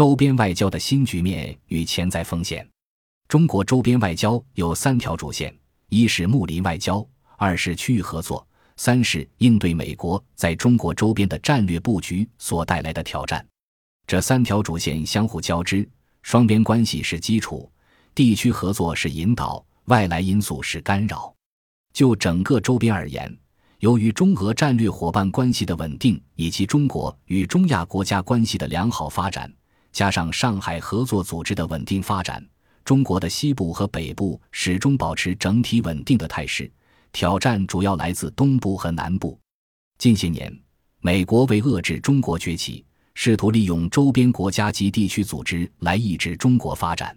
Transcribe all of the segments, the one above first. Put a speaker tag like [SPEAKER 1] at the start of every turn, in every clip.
[SPEAKER 1] 周边外交的新局面与潜在风险。中国周边外交有三条主线：一是睦邻外交，二是区域合作，三是应对美国在中国周边的战略布局所带来的挑战。这三条主线相互交织，双边关系是基础，地区合作是引导，外来因素是干扰。就整个周边而言，由于中俄战略伙伴关系的稳定，以及中国与中亚国家关系的良好发展，加上上海合作组织的稳定发展，中国的西部和北部始终保持整体稳定的态势。挑战主要来自东部和南部。近些年，美国为遏制中国崛起，试图利用周边国家及地区组织来抑制中国发展。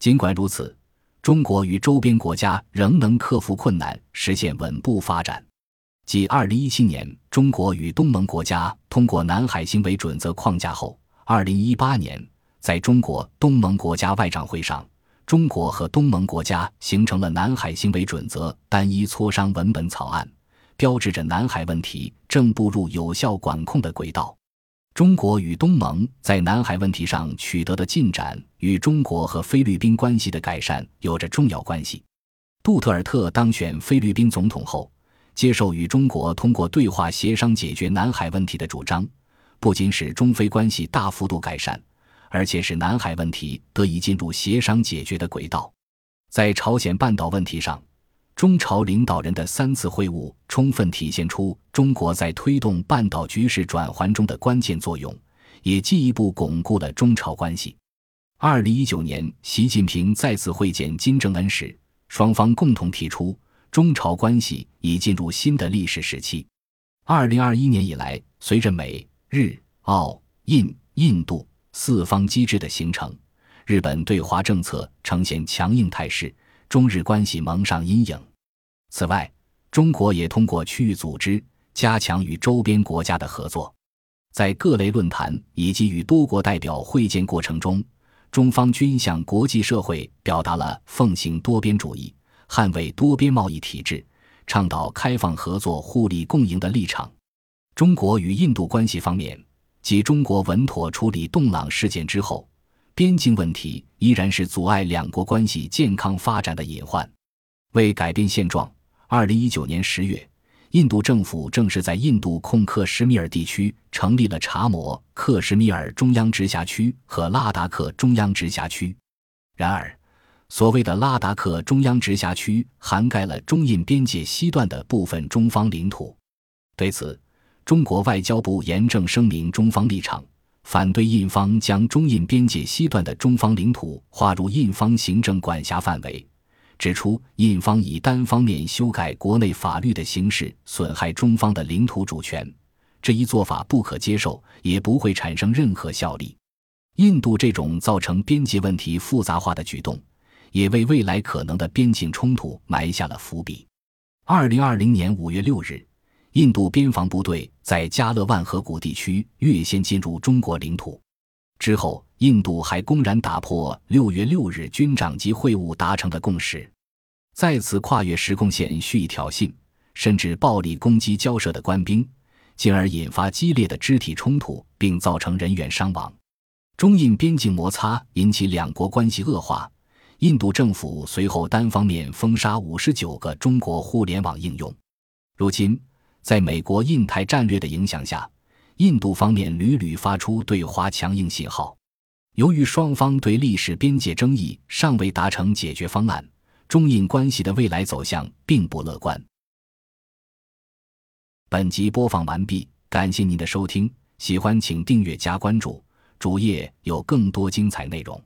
[SPEAKER 1] 尽管如此，中国与周边国家仍能克服困难，实现稳步发展。继2017年中国与东盟国家通过南海行为准则框架后，2018年在中国东盟国家外长会上，中国和东盟国家形成了南海行为准则单一磋商文本草案，标志着南海问题正步入有效管控的轨道。中国与东盟在南海问题上取得的进展，与中国和菲律宾关系的改善有着重要关系。杜特尔特当选菲律宾总统后，接受与中国通过对话协商解决南海问题的主张，不仅使中非关系大幅度改善，而且使南海问题得以进入协商解决的轨道。在朝鲜半岛问题上，中朝领导人的三次会晤充分体现出中国在推动半岛局势转圜中的关键作用，也进一步巩固了中朝关系。二零一九年，习近平再次会见金正恩时，双方共同提出，中朝关系已进入新的历史时期。二零二一年以来，随着美、日、澳、印、印度四方机制的形成，日本对华政策呈现强硬态势，中日关系蒙上阴影。此外，中国也通过区域组织加强与周边国家的合作，在各类论坛以及与多国代表会见过程中，中方均向国际社会表达了奉行多边主义、捍卫多边贸易体制、倡导开放合作、互利共赢的立场。中国与印度关系方面，继中国稳妥处理洞朗事件之后，边境问题依然是阻碍两国关系健康发展的隐患。为改变现状。二零一九年十月，印度政府正式在印度控克什米尔地区成立了查谟克什米尔中央直辖区和拉达克中央直辖区。然而，所谓的拉达克中央直辖区涵盖了中印边界西段的部分中方领土。对此，中国外交部严正声明中方立场，反对印方将中印边界西段的中方领土划入印方行政管辖范围。指出，印方以单方面修改国内法律的形式损害中方的领土主权，这一做法不可接受，也不会产生任何效力。印度这种造成边界问题复杂化的举动，也为未来可能的边境冲突埋下了伏笔。二零二零年五月六日，印度边防部队在加勒万河谷地区越线进入中国领土。之后，印度还公然打破六月六日军长级会晤达成的共识，再次跨越实控线，蓄意挑衅，甚至暴力攻击交涉的官兵，进而引发激烈的肢体冲突，并造成人员伤亡。中印边境摩擦引起两国关系恶化，印度政府随后单方面封杀五十九个中国互联网应用。如今，在美国印太战略的影响下。印度方面屡屡发出对华强硬信号，由于双方对历史边界争议尚未达成解决方案，中印关系的未来走向并不乐观。本集播放完毕，感谢您的收听，喜欢请订阅加关注，主页有更多精彩内容。